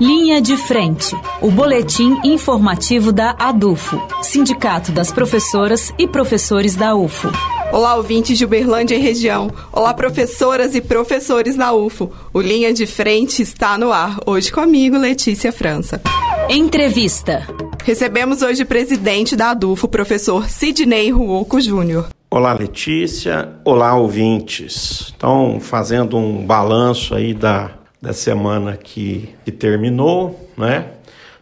Linha de Frente, o boletim informativo da ADUFO, Sindicato das Professoras e Professores da UFO. Olá, ouvintes de Uberlândia e região. Olá, professoras e professores da UFO. O Linha de Frente está no ar. Hoje comigo, Letícia França. Entrevista. Recebemos hoje o presidente da ADUFO, professor Sidney Ruoco Júnior. Olá, Letícia. Olá, ouvintes. Então, fazendo um balanço aí da da semana que, que terminou, né?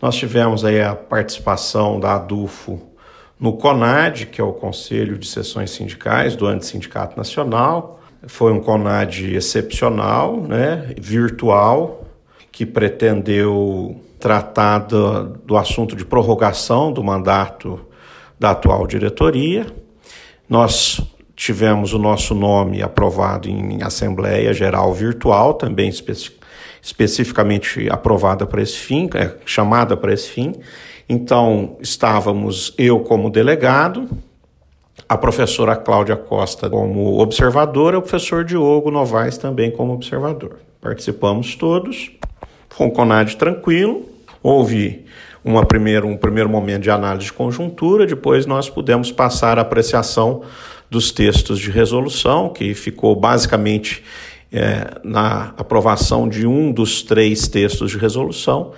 Nós tivemos aí a participação da ADUFO no CONAD, que é o Conselho de Sessões Sindicais do Antissindicato Nacional. Foi um CONAD excepcional, né, virtual, que pretendeu tratar do, do assunto de prorrogação do mandato da atual diretoria. Nós tivemos o nosso nome aprovado em Assembleia Geral Virtual, também especificamente especificamente aprovada para esse fim, é, chamada para esse fim. Então, estávamos eu como delegado, a professora Cláudia Costa como observadora, o professor Diogo Novaes também como observador. Participamos todos, foi um CONAD tranquilo, houve uma primeiro, um primeiro momento de análise de conjuntura, depois nós pudemos passar a apreciação dos textos de resolução, que ficou basicamente é, na aprovação de um dos três textos de resolução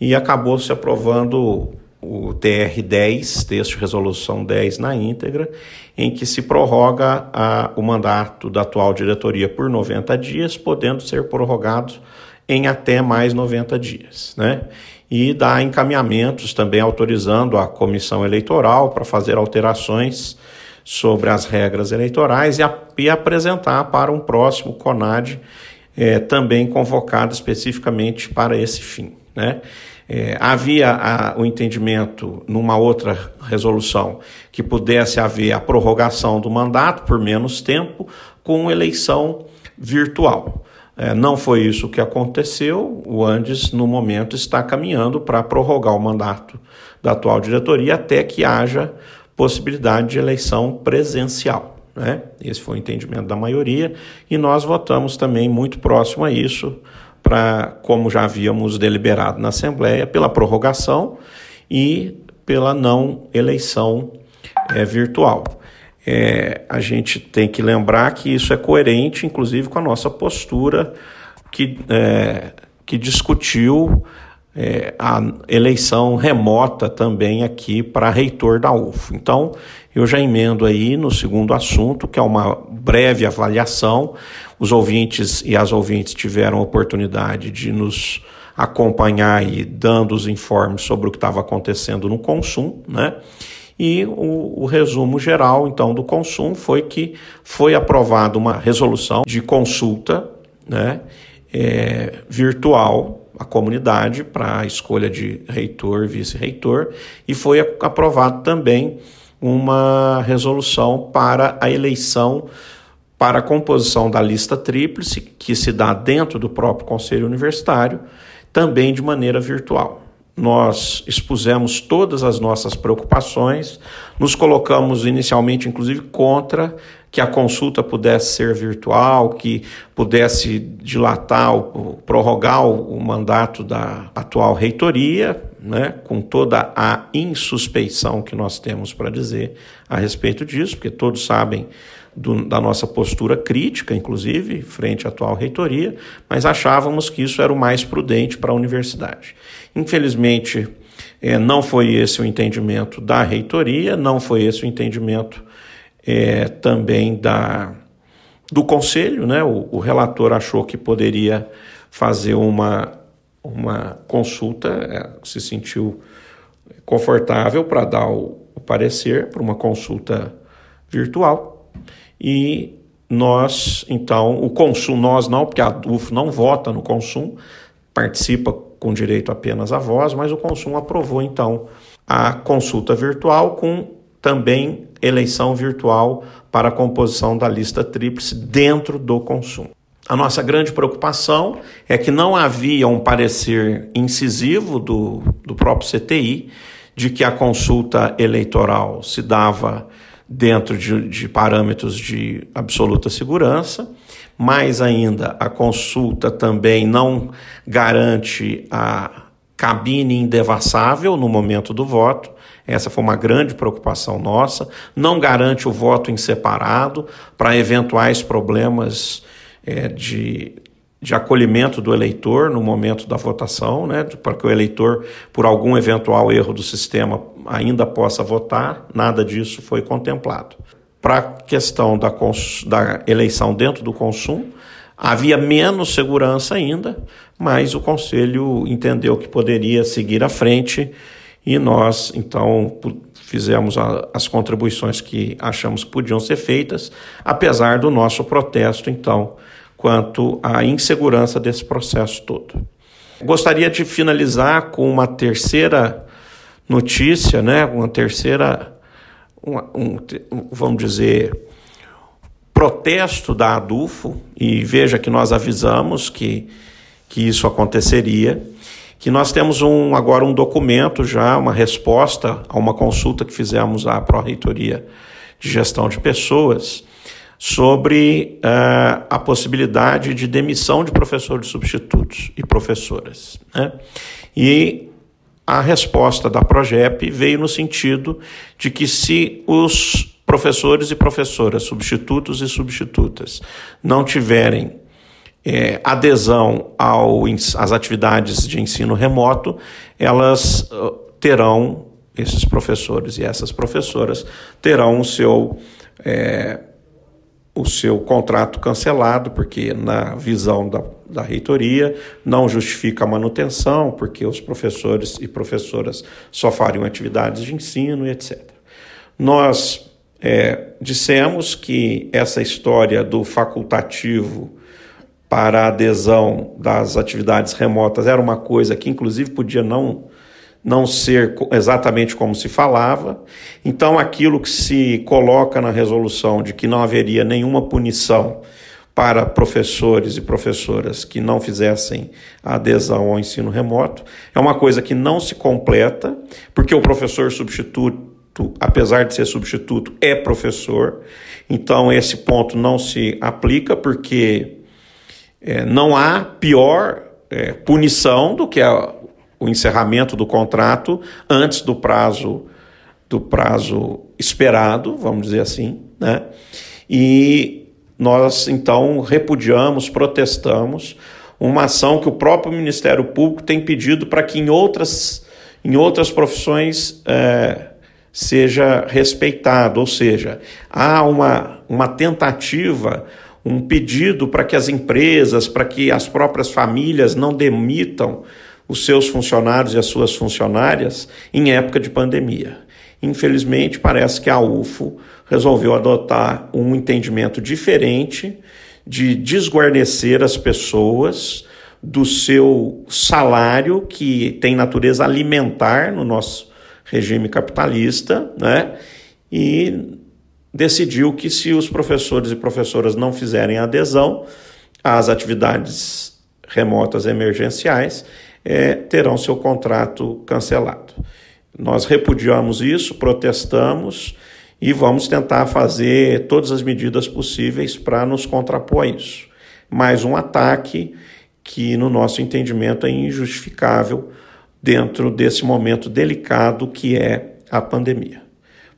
e acabou se aprovando o TR-10, texto de resolução 10 na íntegra, em que se prorroga a, o mandato da atual diretoria por 90 dias, podendo ser prorrogado em até mais 90 dias. Né? E dá encaminhamentos também autorizando a comissão eleitoral para fazer alterações sobre as regras eleitorais e, a, e apresentar para um próximo CONAD é, também convocado especificamente para esse fim. Né? É, havia a, o entendimento numa outra resolução que pudesse haver a prorrogação do mandato por menos tempo com eleição virtual. É, não foi isso que aconteceu. O Andes, no momento, está caminhando para prorrogar o mandato da atual diretoria até que haja possibilidade de eleição presencial. Né? Esse foi o entendimento da maioria e nós votamos também muito próximo a isso, para como já havíamos deliberado na Assembleia, pela prorrogação e pela não eleição é, virtual. É, a gente tem que lembrar que isso é coerente, inclusive, com a nossa postura que, é, que discutiu é, a eleição remota também aqui para reitor da UFO. Então, eu já emendo aí no segundo assunto, que é uma breve avaliação. Os ouvintes e as ouvintes tiveram a oportunidade de nos acompanhar e dando os informes sobre o que estava acontecendo no consumo, né? E o, o, resumo geral, então, do consumo foi que foi aprovada uma resolução de consulta né, é, virtual a comunidade para a escolha de reitor, vice-reitor, e foi aprovado também uma resolução para a eleição para a composição da lista tríplice, que se dá dentro do próprio Conselho Universitário, também de maneira virtual. Nós expusemos todas as nossas preocupações, nos colocamos inicialmente, inclusive, contra que a consulta pudesse ser virtual, que pudesse dilatar, prorrogar o mandato da atual reitoria, né, com toda a insuspeição que nós temos para dizer a respeito disso, porque todos sabem do, da nossa postura crítica, inclusive, frente à atual reitoria, mas achávamos que isso era o mais prudente para a universidade. Infelizmente, é, não foi esse o entendimento da reitoria, não foi esse o entendimento é, também da, do conselho. Né? O, o, relator achou que poderia fazer uma, uma consulta, é, se sentiu confortável para dar o, o parecer para uma consulta virtual e nós, então, o consumo, nós não, porque a UF não vota no consumo, participa com direito apenas à voz, mas o consumo aprovou, então, a consulta virtual com também eleição virtual para a composição da lista tríplice dentro do consumo. A nossa grande preocupação é que não havia um parecer incisivo do, do próprio CTI de que a consulta eleitoral se dava dentro de, de parâmetros de absoluta segurança, Mais ainda, a consulta também não garante a cabine indevassável no momento do voto. Essa foi uma grande preocupação nossa. Não garante o voto em separado para eventuais problemas é, de, de acolhimento do eleitor no momento da votação, né, para que o eleitor, por algum eventual erro do sistema, ainda possa votar. Nada disso foi contemplado. Para a questão da, da eleição dentro do consumo, havia menos segurança ainda, mas o Conselho entendeu que poderia seguir à frente e nós, então, fizemos a, as contribuições que achamos que podiam ser feitas, apesar do nosso protesto, então, quanto à insegurança desse processo todo. Gostaria de finalizar com uma terceira notícia, né, uma terceira, um, vamos dizer, protesto da ADUFO, e veja que nós avisamos que, que isso aconteceria que nós temos um, agora um documento já, uma resposta a uma consulta que fizemos à Pró-Reitoria de Gestão de Pessoas sobre uh, a possibilidade de demissão de professores substitutos e professoras. Né? E a resposta da Progep veio no sentido de que se os professores e professoras, substitutos e substitutas, não tiverem é, adesão ao, às atividades de ensino remoto, elas terão, esses professores e essas professoras, terão o seu, é, o seu contrato cancelado, porque na visão da, da reitoria não justifica a manutenção, porque os professores e professoras só fariam atividades de ensino e etc. Nós é, dissemos que essa história do facultativo para a adesão das atividades remotas era uma coisa que, inclusive, podia não, não ser exatamente como se falava. Então, aquilo que se coloca na resolução de que não haveria nenhuma punição para professores e professoras que não fizessem a adesão ao ensino remoto é uma coisa que não se completa, porque o professor substituto, apesar de ser substituto, é professor. Então, esse ponto não se aplica, porque é, não há pior é, punição do que a, o encerramento do contrato antes do prazo do prazo esperado, vamos dizer assim, né? E nós então repudiamos, protestamos uma ação que o próprio Ministério Público tem pedido para que em outras, em outras profissões é, seja respeitado, ou seja, há uma, uma tentativa um pedido para que as empresas, para que as próprias famílias não demitam os seus funcionários e as suas funcionárias em época de pandemia. Infelizmente, parece que a UFO resolveu adotar um entendimento diferente de desguarnecer as pessoas do seu salário, que tem natureza alimentar no nosso regime capitalista, né? E decidiu que se os professores e professoras não fizerem adesão às atividades remotas emergenciais, é, terão seu contrato cancelado. Nós repudiamos isso, protestamos e vamos tentar fazer todas as medidas possíveis para nos contrapor a isso. Mais um ataque que, no nosso entendimento, é injustificável dentro desse momento delicado que é a pandemia.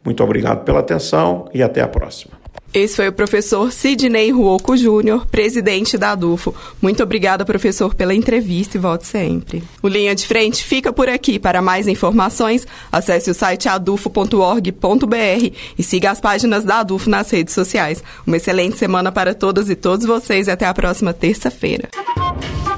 Muito obrigado pela atenção e até a próxima. Esse foi o professor Sidney Ruoco Júnior, presidente da ADUFO. Muito obrigada, professor, pela entrevista e volte sempre. O Linha de Frente fica por aqui. Para mais informações, acesse o site adufo.org.br e siga as páginas da ADUFO nas redes sociais. Uma excelente semana para todas e todos vocês e até a próxima terça-feira.